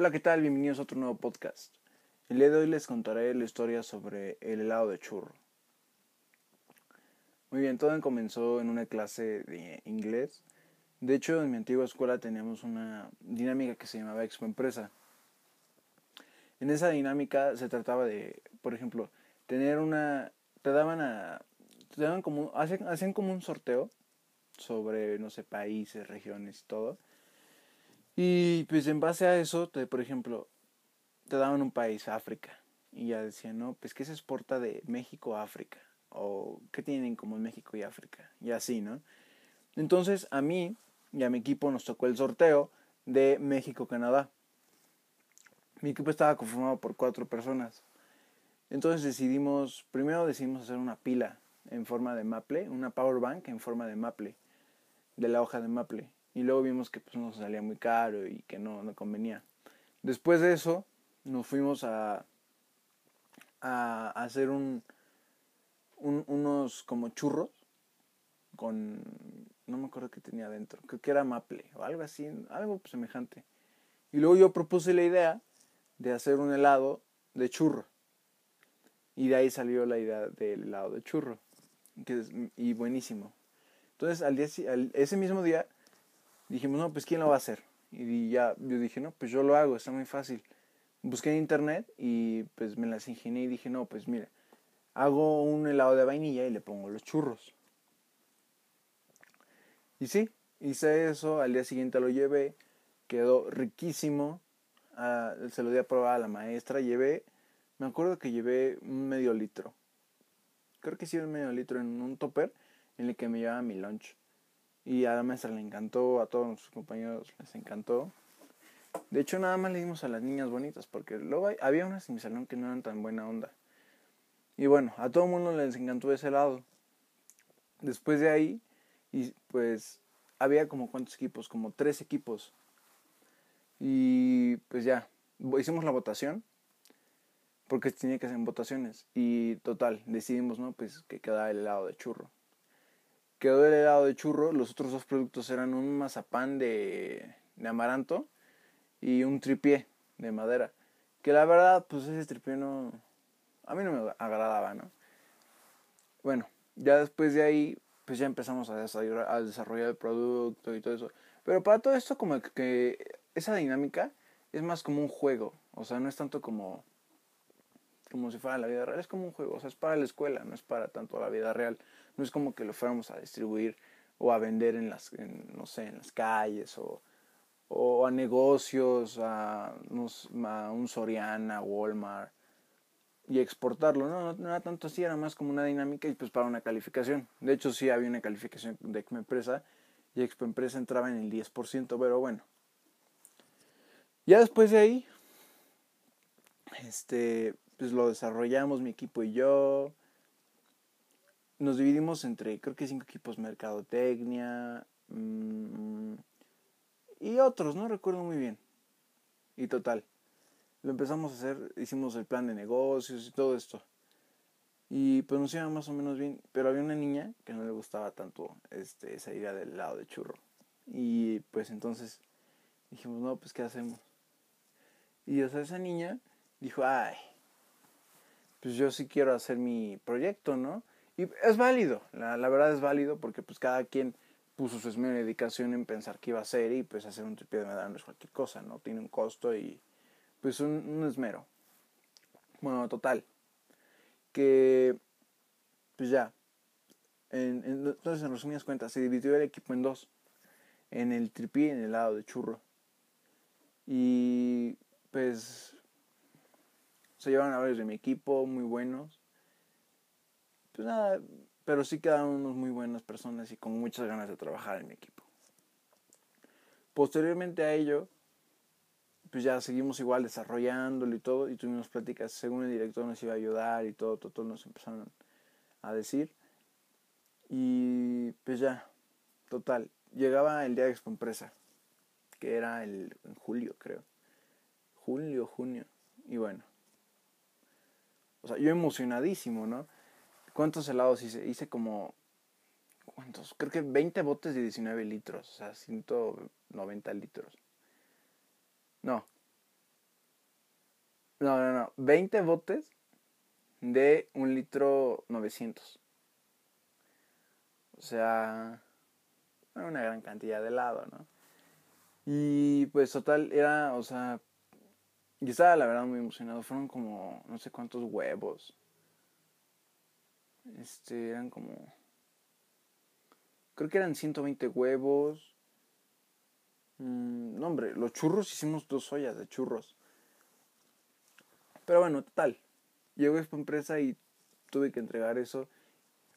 Hola, ¿qué tal? Bienvenidos a otro nuevo podcast. El día de hoy les contaré la historia sobre el helado de churro. Muy bien, todo comenzó en una clase de inglés. De hecho, en mi antigua escuela teníamos una dinámica que se llamaba Expo Empresa. En esa dinámica se trataba de, por ejemplo, tener una... Te daban a... Te daban como... Hacían, hacían como un sorteo sobre, no sé, países, regiones y todo y pues en base a eso, te, por ejemplo, te daban un país, África, y ya decían, no, pues ¿qué se exporta de México a África? O ¿qué tienen como México y África? Y así, ¿no? Entonces a mí y a mi equipo nos tocó el sorteo de México-Canadá. Mi equipo estaba conformado por cuatro personas. Entonces decidimos, primero decidimos hacer una pila en forma de maple, una power bank en forma de maple, de la hoja de maple. Y luego vimos que pues nos salía muy caro y que no, no convenía. Después de eso, nos fuimos a, a, hacer un, unos como churros con, no me acuerdo qué tenía adentro, creo que era maple o algo así, algo semejante. Y luego yo propuse la idea de hacer un helado de churro. Y de ahí salió la idea del helado de churro. Que es, y buenísimo. Entonces, al día, ese mismo día dijimos, no, pues ¿quién lo va a hacer? Y ya, yo dije, no, pues yo lo hago, está muy fácil. Busqué en internet y pues me las ingenié y dije, no, pues mira, hago un helado de vainilla y le pongo los churros. Y sí, hice eso, al día siguiente lo llevé, quedó riquísimo, ah, se lo di a probar a la maestra, llevé, me acuerdo que llevé un medio litro, creo que sí un medio litro en un topper en el que me llevaba mi lunch. Y a la maestra le encantó, a todos nuestros compañeros les encantó. De hecho, nada más le dimos a las niñas bonitas, porque luego había unas en mi salón que no eran tan buena onda. Y bueno, a todo el mundo les encantó ese lado. Después de ahí, y pues había como cuántos equipos, como tres equipos. Y pues ya, hicimos la votación, porque tenía que hacer votaciones. Y total, decidimos, ¿no? Pues que quedaba el helado de churro quedó el helado de churro. Los otros dos productos eran un mazapán de, de amaranto y un tripié de madera. Que la verdad, pues ese tripié no. A mí no me agradaba, ¿no? Bueno, ya después de ahí, pues ya empezamos a desarrollar, a desarrollar el producto y todo eso. Pero para todo esto, como que esa dinámica es más como un juego. O sea, no es tanto como como si fuera la vida real, es como un juego, o sea, es para la escuela, no es para tanto la vida real. No es como que lo fuéramos a distribuir o a vender en las, no sé, en las calles o, o a negocios, a, a, un Soriana, Walmart y exportarlo. No, no, era tanto así, era más como una dinámica y pues para una calificación. De hecho, sí había una calificación de Expo Empresa y Expo Empresa entraba en el 10%, pero bueno. Ya después de ahí, este, pues lo desarrollamos mi equipo y yo nos dividimos entre, creo que cinco equipos, mercadotecnia mmm, y otros, no recuerdo muy bien. Y total, lo empezamos a hacer, hicimos el plan de negocios y todo esto. Y pues nos iba más o menos bien, pero había una niña que no le gustaba tanto este, esa idea del lado de churro. Y pues entonces dijimos, no, pues ¿qué hacemos? Y o sea, esa niña dijo, ay, pues yo sí quiero hacer mi proyecto, ¿no? Y es válido, la, verdad es válido porque pues cada quien puso su esmero y dedicación en pensar qué iba a hacer y pues hacer un tripié de medalla no es cualquier cosa, ¿no? Tiene un costo y pues un, esmero. Bueno, total. Que pues ya. entonces, en resumidas cuentas, se dividió el equipo en dos. En el tripié y en el lado de churro. Y pues se llevaron a varios de mi equipo, muy buenos. Pues nada, pero sí quedaron unos muy buenas personas y con muchas ganas de trabajar en mi equipo. Posteriormente a ello, pues ya seguimos igual desarrollándolo y todo, y tuvimos pláticas según el director nos iba a ayudar y todo, todo, todo nos empezaron a decir. Y pues ya, total, llegaba el día de Expo Empresa, que era el, en julio creo, julio, junio, y bueno, o sea, yo emocionadísimo, ¿no? ¿Cuántos helados hice? Hice como. ¿Cuántos? Creo que 20 botes de 19 litros. O sea, 190 litros. No. No, no, no. 20 botes de un litro 900. O sea, una gran cantidad de helado, ¿no? Y pues total, era, o sea, yo estaba la verdad muy emocionado. Fueron como no sé cuántos huevos. Este, eran como... Creo que eran 120 huevos. Mm, no, hombre, los churros hicimos dos ollas de churros. Pero bueno, total. Llegó esta empresa y tuve que entregar eso.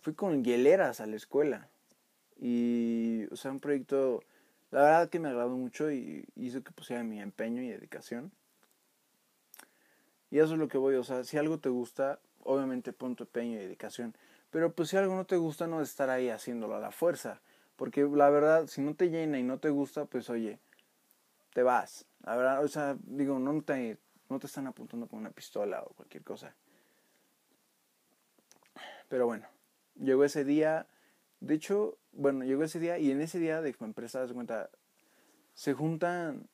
Fui con hieleras a la escuela. Y, o sea, un proyecto, la verdad que me agradó mucho y hizo que pusiera mi empeño y dedicación. Y eso es lo que voy, o sea, si algo te gusta, obviamente pon tu empeño y dedicación. Pero pues si algo no te gusta, no estar ahí haciéndolo a la fuerza. Porque la verdad, si no te llena y no te gusta, pues oye, te vas. La verdad, o sea, digo, no te, no te están apuntando con una pistola o cualquier cosa. Pero bueno, llegó ese día. De hecho, bueno, llegó ese día y en ese día de empresa, se cuenta, se juntan,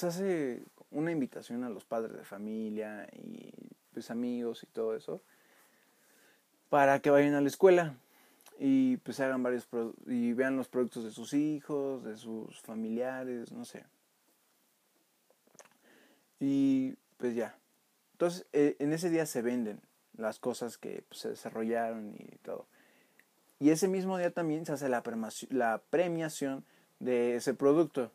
se hace una invitación a los padres de familia y pues amigos y todo eso para que vayan a la escuela y pues hagan varios y vean los productos de sus hijos, de sus familiares, no sé. Y pues ya. Entonces, eh, en ese día se venden las cosas que pues, se desarrollaron y todo. Y ese mismo día también se hace la, la premiación de ese producto.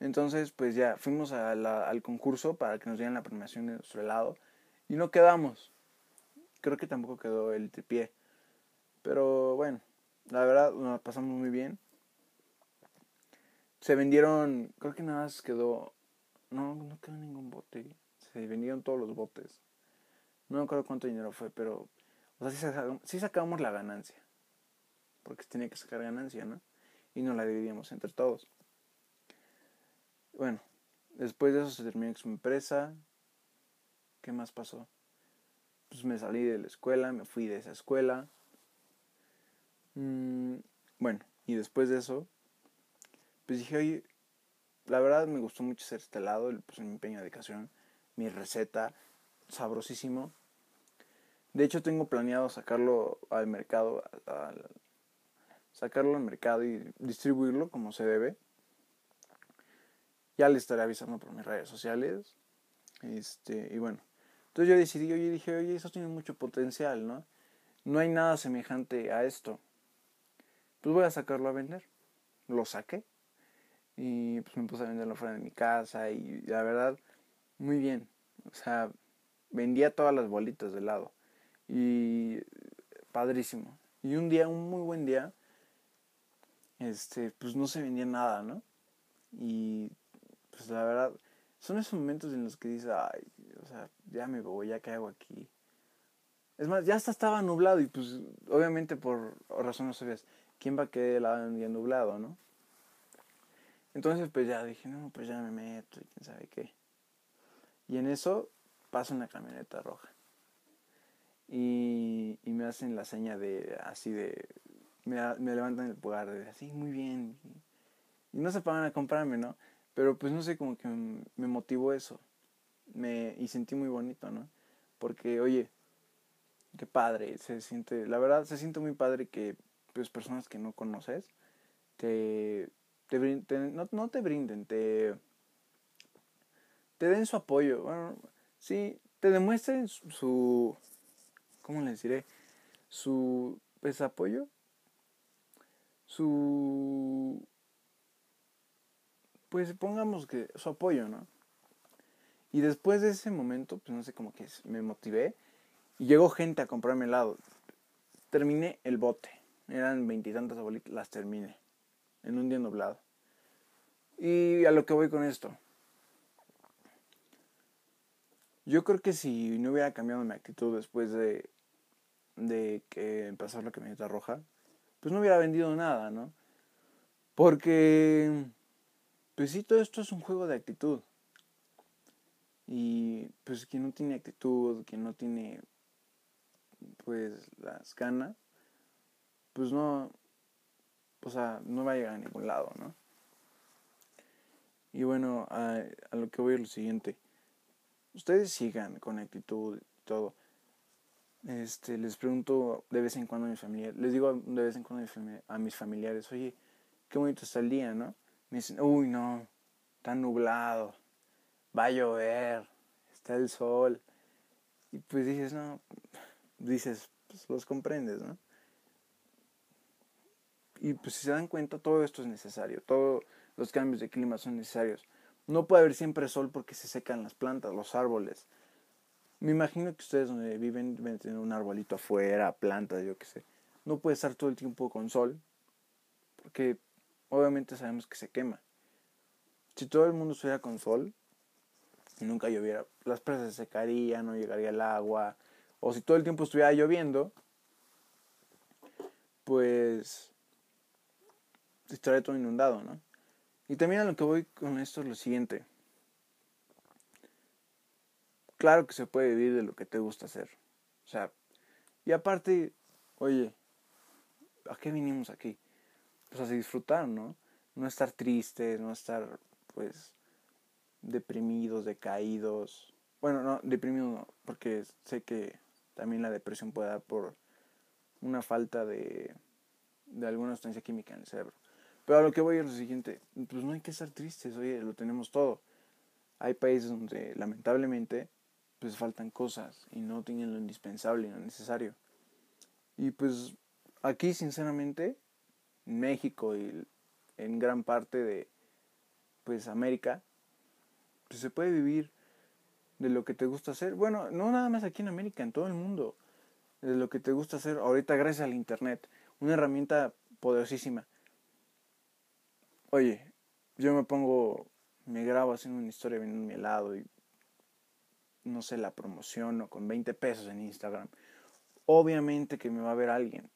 Entonces, pues ya fuimos al concurso para que nos dieran la premiación de nuestro helado y no quedamos. Creo que tampoco quedó el tripié. Pero bueno, la verdad nos pasamos muy bien. Se vendieron, creo que nada más quedó, no, no quedó ningún bote. Se vendieron todos los botes. No me acuerdo cuánto dinero fue, pero, o sea, sí sacamos, la ganancia. Porque se tenía que sacar ganancia, ¿no? Y nos la dividíamos entre todos. Bueno, después de eso se terminó su empresa. ¿Qué más pasó? Pues me salí de la escuela, me fui de esa escuela. Mm, bueno, y después de eso, pues dije, oye, la verdad me gustó mucho hacer este lado, pues mi empeño de dedicación, mi receta, sabrosísimo. De hecho, tengo planeado sacarlo al mercado, sacarlo al mercado y distribuirlo como se debe. Ya le estaré avisando por mis redes sociales. Este, y bueno. Entonces yo decidí, oye, dije, oye, eso tiene mucho potencial, ¿no? No hay nada semejante a esto. Pues voy a sacarlo a vender. Lo saqué. Y pues me puse a venderlo fuera de mi casa. Y la verdad, muy bien. O sea, vendía todas las bolitas de helado. Y padrísimo. Y un día, un muy buen día, este, pues no se vendía nada, ¿no? Y pues la verdad, son esos momentos en los que dices, ay, o sea, ya me voy, ya qué hago aquí. Es más, ya hasta estaba nublado y pues obviamente por razones obvias, ¿quién va a querer la un día nublado, no? Entonces pues ya dije, no, pues ya me meto y quién sabe qué. Y en eso pasa una camioneta roja. Y, y me hacen la seña de, así de, me, me levantan el pulgar de, así, muy bien. Y no se pagan a comprarme, ¿no? Pero pues no sé, como que me motivó eso. Me, y sentí muy bonito, ¿no? Porque, oye, qué padre, se siente, la verdad, se siente muy padre que pues personas que no conoces te, te, no, no, te brinden, te, te den su apoyo. Bueno, sí, te demuestren su, ¿cómo les diré? Su, pues apoyo, su pues pongamos que su apoyo, ¿no? Y después de ese momento, pues no sé, como que me motivé y llegó gente a comprarme helado. Terminé el bote. Eran veintitantas bolitas, las terminé. En un día nublado. Y a lo que voy con esto. Yo creo que si no hubiera cambiado mi actitud después de, de que pasó la camioneta roja, pues no hubiera vendido nada, ¿no? Porque pues sí, todo esto es un juego de actitud. Y pues quien no tiene actitud, quien no tiene pues las ganas, pues no, o sea, no va a llegar a ningún lado, ¿no? Y bueno, a, lo que voy a lo siguiente. ustedes sigan con actitud y todo. Este, les pregunto de vez en cuando a mis familiares, les digo de vez en cuando a mis familiares, oye, qué bonito está el día, ¿no? Me dicen, uy, no, está nublado, va a llover, está el sol. Y pues dices, no, dices, pues los comprendes, ¿no? Y pues si se dan cuenta, todo esto es necesario, todos los cambios de clima son necesarios. No puede haber siempre sol porque se secan las plantas, los árboles. Me imagino que ustedes donde viven deben tener un arbolito afuera, plantas, yo qué sé. No puede estar todo el tiempo con sol porque obviamente sabemos que se quema. Si todo el mundo estuviera con sol nunca lloviera, las presas se secarían, no llegaría el agua. O si todo el tiempo estuviera lloviendo, pues estaría todo inundado, ¿no? Y también a lo que voy con esto es lo siguiente. Claro que se puede vivir de lo que te gusta hacer. O sea, y aparte, oye, ¿a qué vinimos aquí? Pues a disfrutar, ¿no? No estar tristes, no estar, pues, deprimidos, decaídos. Bueno, no, deprimidos no, porque sé que también la depresión puede dar por una falta de, de alguna sustancia química en el cerebro. Pero a lo que voy es lo siguiente, pues no hay que estar tristes, oye, lo tenemos todo. Hay países donde lamentablemente pues faltan cosas y no tienen lo indispensable y lo necesario. Y pues aquí sinceramente, en México y en gran parte de pues América, pues se puede vivir de lo que te gusta hacer. Bueno, no nada más aquí en América, en todo el mundo. De lo que te gusta hacer ahorita gracias al Internet. Una herramienta poderosísima. Oye, yo me pongo, me grabo haciendo una historia vendiendo mi helado y no sé, la promociono con 20 pesos en Instagram. Obviamente que me va a ver alguien.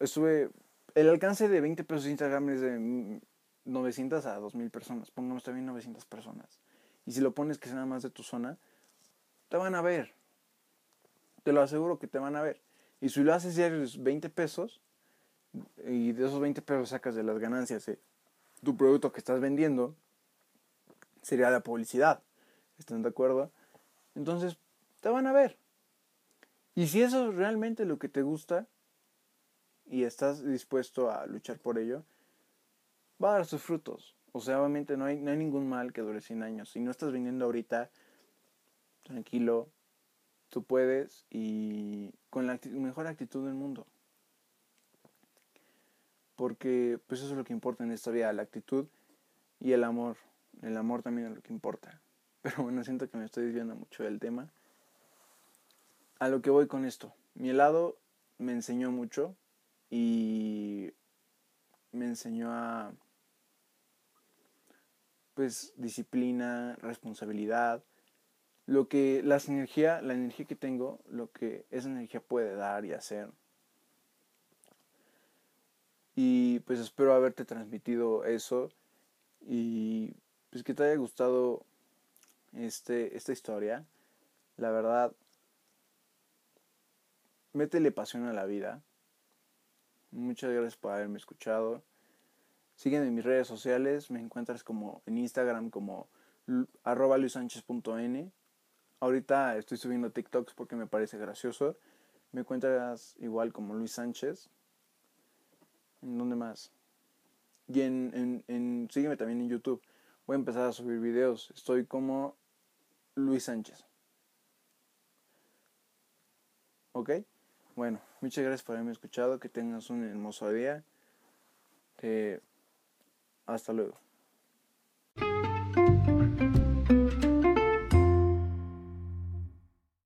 estuve, el alcance de 20 pesos en Instagram es de 900 a 2000 personas. Pongamos también 900 personas. Y si lo pones que sea nada más de tu zona, te van a ver. Te lo aseguro que te van a ver. Y si lo haces diario 20 pesos, y de esos 20 pesos sacas de las ganancias de tu producto que estás vendiendo, sería la publicidad. ¿Están de acuerdo? Entonces, te van a ver. Y si eso es realmente lo que te gusta y estás dispuesto a luchar por ello, va a dar sus frutos. O sea, obviamente no hay, no hay ningún mal que dure 100 años. Si no estás vendiendo ahorita, tranquilo, tú puedes y con la mejor actitud del mundo porque pues eso es lo que importa en esta vida, la actitud y el amor. El amor también es lo que importa. Pero bueno, siento que me estoy desviando mucho del tema. A lo que voy con esto. Mi helado me enseñó mucho y me enseñó a pues disciplina, responsabilidad, lo que la energía, la energía que tengo, lo que esa energía puede dar y hacer y pues espero haberte transmitido eso y pues que te haya gustado este, esta historia. La verdad, métele pasión a la vida. Muchas gracias por haberme escuchado. Sígueme en mis redes sociales. Me encuentras como en Instagram como arroba luisánchez.n. Ahorita estoy subiendo TikToks porque me parece gracioso. Me encuentras igual como Luis Sánchez. ¿En dónde más? Y en, en, sígueme también en YouTube. Voy a empezar a subir videos. Estoy como Luis Sánchez. ¿Ok? Bueno, muchas gracias por haberme escuchado. Que tengas un hermoso día. Eh, hasta luego.